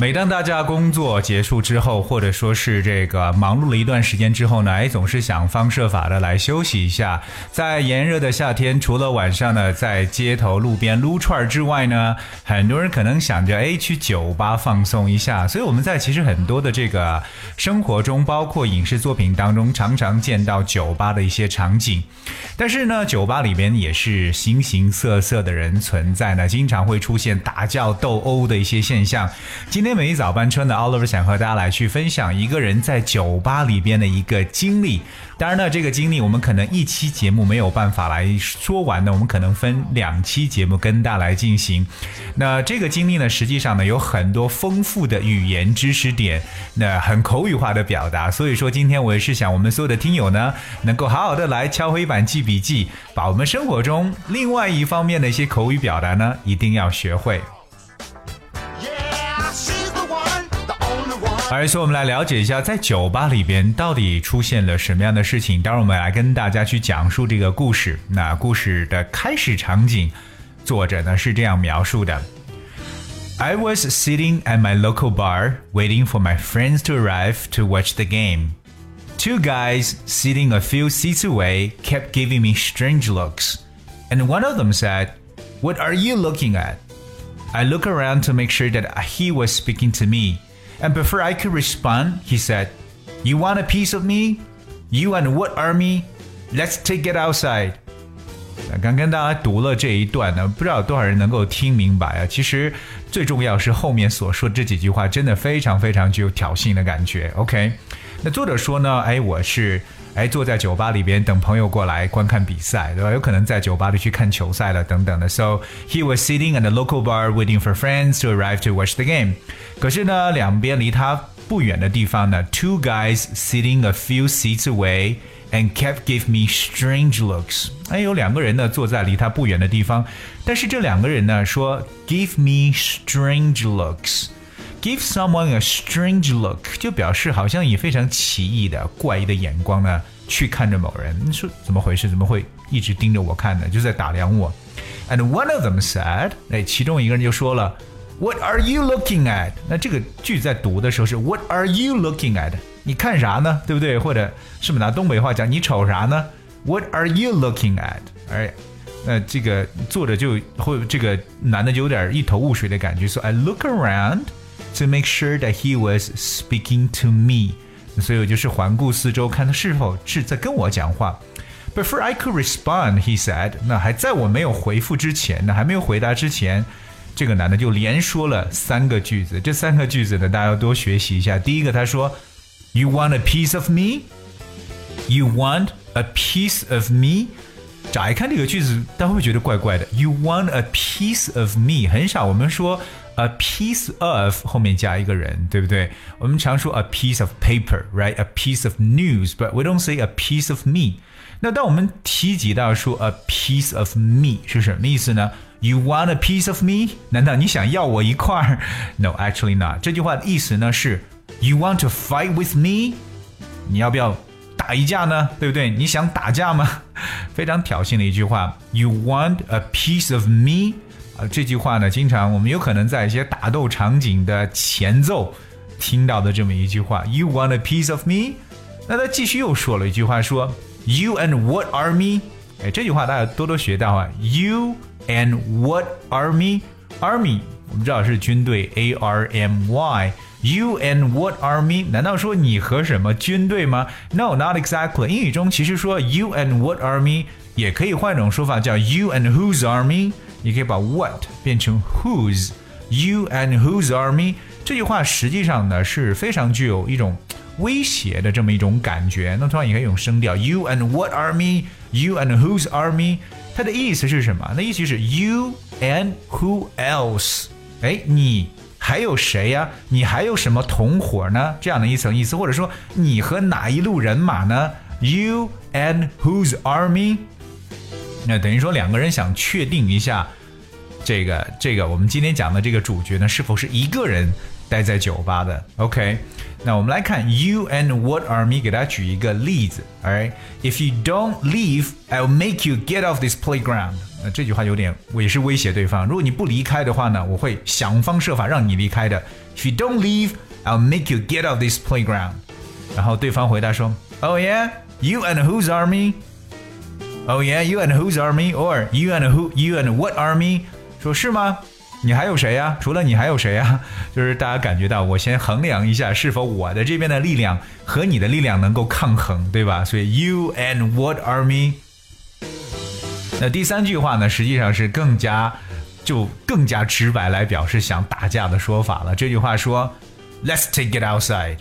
每当大家工作结束之后，或者说是这个忙碌了一段时间之后呢，哎，总是想方设法的来休息一下。在炎热的夏天，除了晚上呢在街头路边撸串之外呢，很多人可能想着哎去酒吧放松一下。所以我们在其实很多的这个生活中，包括影视作品当中，常常见到酒吧的一些场景。但是呢，酒吧里边也是形形色色的人存在呢，经常会出现打架斗殴的一些现象。今天每一早班车呢，Oliver 想和大家来去分享一个人在酒吧里边的一个经历。当然呢，这个经历我们可能一期节目没有办法来说完呢，我们可能分两期节目跟大家来进行。那这个经历呢，实际上呢有很多丰富的语言知识点，那很口语化的表达。所以说，今天我也是想我们所有的听友呢，能够好好的来敲黑板记笔记，把我们生活中另外一方面的一些口语表达呢，一定要学会。而说，我们来了解一下，在酒吧里边到底出现了什么样的事情。待会儿我们来跟大家去讲述这个故事。那故事的开始场景，作者呢是这样描述的：I was sitting at my local bar, waiting for my friends to arrive to watch the game. Two guys sitting a few seats away kept giving me strange looks, and one of them said, "What are you looking at?" I look around to make sure that he was speaking to me. And before I could respond, he said, You want a piece of me? You and what army? Let's take it outside. 刚跟大家读了这一段呢，不知道有多少人能够听明白啊。其实最重要是后面所说这几句话，真的非常非常具有挑衅的感觉。OK，那作者说呢，哎，我是哎坐在酒吧里边等朋友过来观看比赛，对吧？有可能在酒吧里去看球赛了等等的。So he was sitting at the local bar waiting for friends to arrive to watch the game. 可是呢，两边离他不远的地方呢，two guys sitting a few seats away and kept give me strange looks。哎，有两个人呢坐在离他不远的地方，但是这两个人呢说 give me strange looks。Give someone a strange look，就表示好像以非常奇异的、怪异的眼光呢去看着某人。你说怎么回事？怎么会一直盯着我看呢？就在打量我。And one of them said，哎，其中一个人就说了。What are you looking at？那这个句在读的时候是 What are you looking at？你看啥呢？对不对？或者是不是拿东北话讲你瞅啥呢？What are you looking at？哎，那这个作者就会这个男的就有点一头雾水的感觉，说 I look around to make sure that he was speaking to me。所以我就是环顾四周，看他是否是在跟我讲话。Before I could respond, he said，那还在我没有回复之前呢，还没有回答之前。这个男的就连说了三个句子，这三个句子呢，大家要多学习一下。第一个，他说：“You want a piece of me? You want a piece of me？” 乍一看这个句子，大家会不会觉得怪怪的？“You want a piece of me？” 很少我们说 “a piece of” 后面加一个人，对不对？我们常说 “a piece of paper”，right？“a piece of news”，but we don't say “a piece of me”。那当我们提及到说 “a piece of me” 是什么意思呢？You want a piece of me？难道你想要我一块儿？No, actually not。这句话的意思呢是，You want to fight with me？你要不要打一架呢？对不对？你想打架吗？非常挑衅的一句话。You want a piece of me？啊，这句话呢，经常我们有可能在一些打斗场景的前奏听到的这么一句话。You want a piece of me？那他继续又说了一句话，说 You and what army？哎，这句话大家多多学到啊。You And what army? Army，我们知道是军队，A R M Y。You and what army？难道说你和什么军队吗？No，not exactly。英语中其实说 You and what army 也可以换一种说法，叫 You and whose army？ 你可以把 what 变成 whose。You and whose army？这句话实际上呢是非常具有一种威胁的这么一种感觉。那同样也可以用声调，You and what army？You and whose army？它的意思是什么？那意思是 you and who else？哎，你还有谁呀？你还有什么同伙呢？这样的一层意思，或者说你和哪一路人马呢？You and whose army？那等于说两个人想确定一下，这个这个我们今天讲的这个主角呢，是否是一个人待在酒吧的？OK？ 那我们来看 You and what are me？给大家举一个例子，Alright，If you don't leave, I'll make you get off this playground。那这句话有点也是威胁对方，如果你不离开的话呢，我会想方设法让你离开的。If you don't leave, I'll make you get off this playground。然后对方回答说，Oh yeah, you and whose army? Oh yeah, you and whose army? Or you and who? You and what army? 说是吗？你还有谁呀？除了你还有谁呀？就是大家感觉到，我先衡量一下是否我的这边的力量和你的力量能够抗衡，对吧？所以 you and what army？那第三句话呢，实际上是更加就更加直白来表示想打架的说法了。这句话说，Let's take it outside。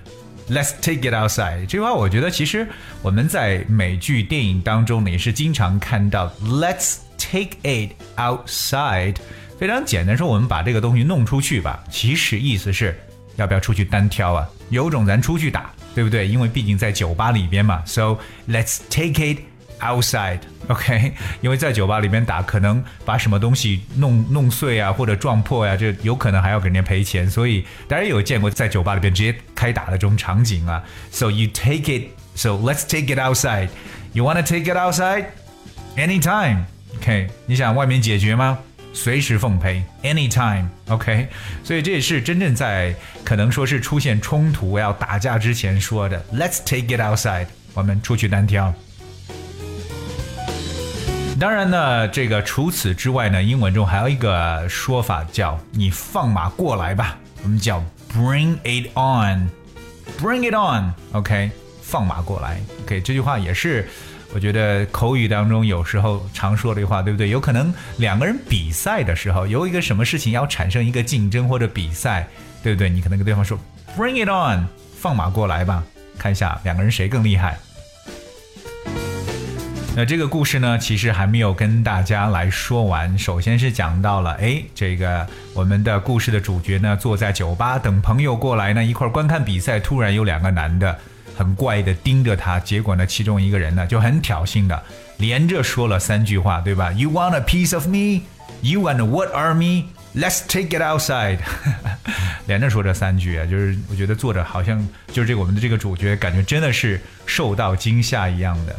Let's take it outside。这句话我觉得其实我们在美剧、电影当中呢也是经常看到。Let's take it outside。非常简单，说我们把这个东西弄出去吧。其实意思是，要不要出去单挑啊？有种咱出去打，对不对？因为毕竟在酒吧里边嘛。So let's take it outside，OK？因为在酒吧里面打，可能把什么东西弄弄碎啊，或者撞破呀，这有可能还要给人家赔钱。所以大家有见过在酒吧里边直接开打的这种场景啊？So you take it，so let's take it outside。You wanna take it outside？Anytime，OK？你想外面解决吗？随时奉陪，anytime，OK，所以这也是真正在可能说是出现冲突要打架之前说的，Let's take it outside，我们出去单挑。当然呢，这个除此之外呢，英文中还有一个说法叫“你放马过来吧”，我们叫 Bring it on，Bring it on，OK，放马过来，OK，这句话也是。我觉得口语当中有时候常说的一句话，对不对？有可能两个人比赛的时候，有一个什么事情要产生一个竞争或者比赛，对不对？你可能跟对方说 “Bring it on”，放马过来吧，看一下两个人谁更厉害。那这个故事呢，其实还没有跟大家来说完。首先是讲到了，哎，这个我们的故事的主角呢，坐在酒吧等朋友过来呢，一块观看比赛，突然有两个男的。很怪的盯着他，结果呢，其中一个人呢就很挑衅的，连着说了三句话，对吧？You want a piece of me? You and what are me? Let's take it outside。连着说这三句啊，就是我觉得作者好像就是这个我们的这个主角，感觉真的是受到惊吓一样的。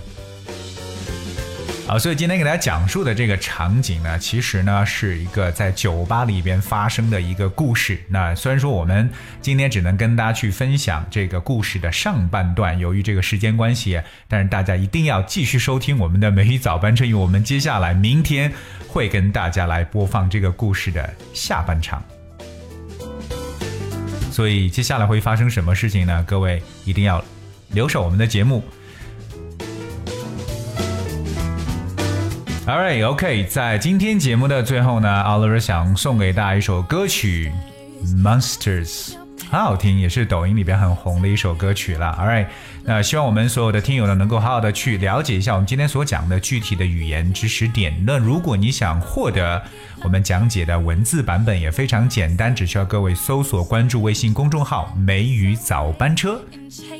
好，所以今天给大家讲述的这个场景呢，其实呢是一个在酒吧里边发生的一个故事。那虽然说我们今天只能跟大家去分享这个故事的上半段，由于这个时间关系，但是大家一定要继续收听我们的美语早班车，因为我们接下来明天会跟大家来播放这个故事的下半场。所以接下来会发生什么事情呢？各位一定要留守我们的节目。All right, OK，在今天节目的最后呢，Oliver 想送给大家一首歌曲《Monsters》，很好听，也是抖音里边很红的一首歌曲了。All right，那希望我们所有的听友呢，能够好好的去了解一下我们今天所讲的具体的语言知识点。那如果你想获得我们讲解的文字版本，也非常简单，只需要各位搜索关注微信公众号“梅雨早班车”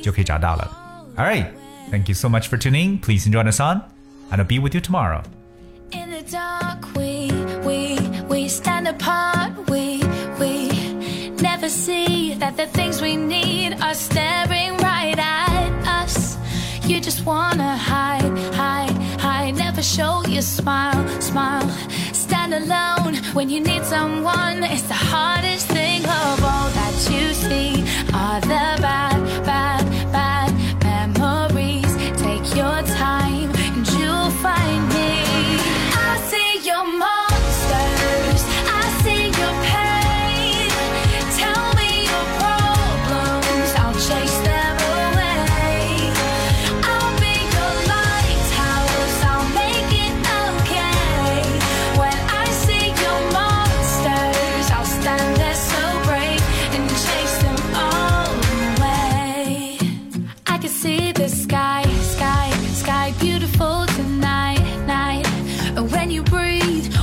就可以找到了。All right, thank you so much for tuning. Please enjoy the song, and be with you tomorrow. In the dark, we, we, we stand apart. We, we never see that the things we need are staring right at us. You just wanna hide, hide, hide. Never show your smile, smile. Stand alone when you need someone. It's the hardest thing of all that you see are the bad,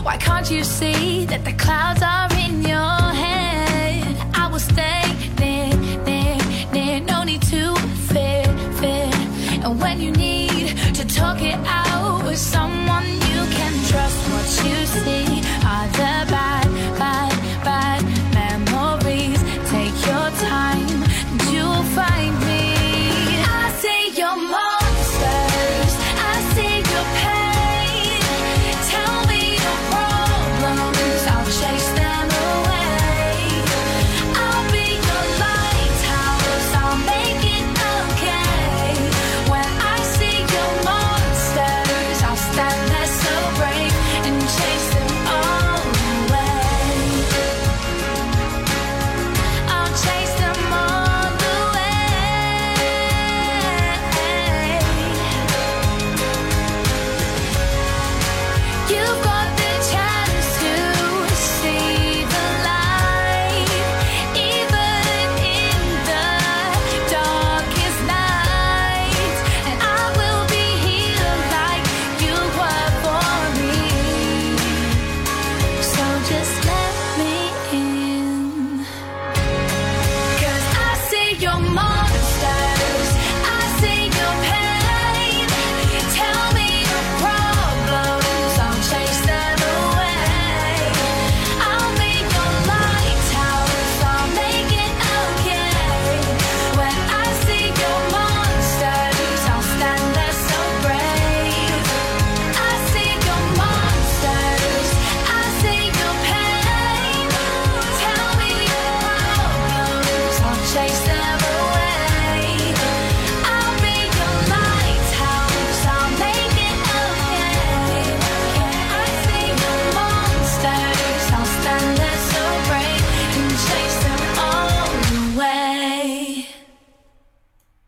why can't you see that the clouds are in your head? I will stay near, near, near. No need to fear, fear. And when you need to talk it out with someone you can trust, what you see